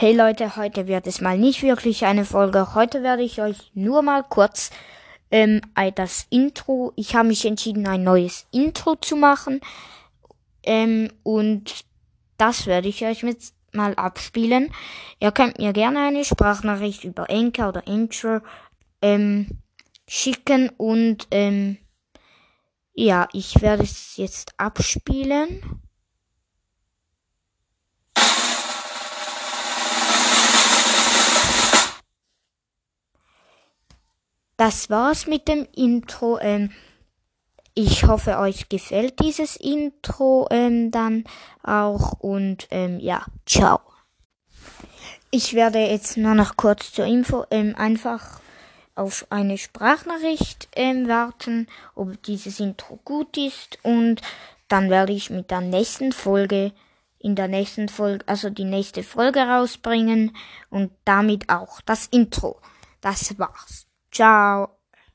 Hey Leute, heute wird es mal nicht wirklich eine Folge. Heute werde ich euch nur mal kurz ähm, das Intro. Ich habe mich entschieden, ein neues Intro zu machen. Ähm, und das werde ich euch jetzt mal abspielen. Ihr könnt mir gerne eine Sprachnachricht über Anchor oder Intro ähm, schicken und ähm, ja, ich werde es jetzt abspielen. Das war's mit dem Intro. Ähm, ich hoffe, euch gefällt dieses Intro ähm, dann auch und ähm, ja, ciao. Ich werde jetzt nur noch kurz zur Info ähm, einfach auf eine Sprachnachricht ähm, warten, ob dieses Intro gut ist und dann werde ich mit der nächsten Folge in der nächsten Folge, also die nächste Folge rausbringen und damit auch das Intro. Das war's. Ciao.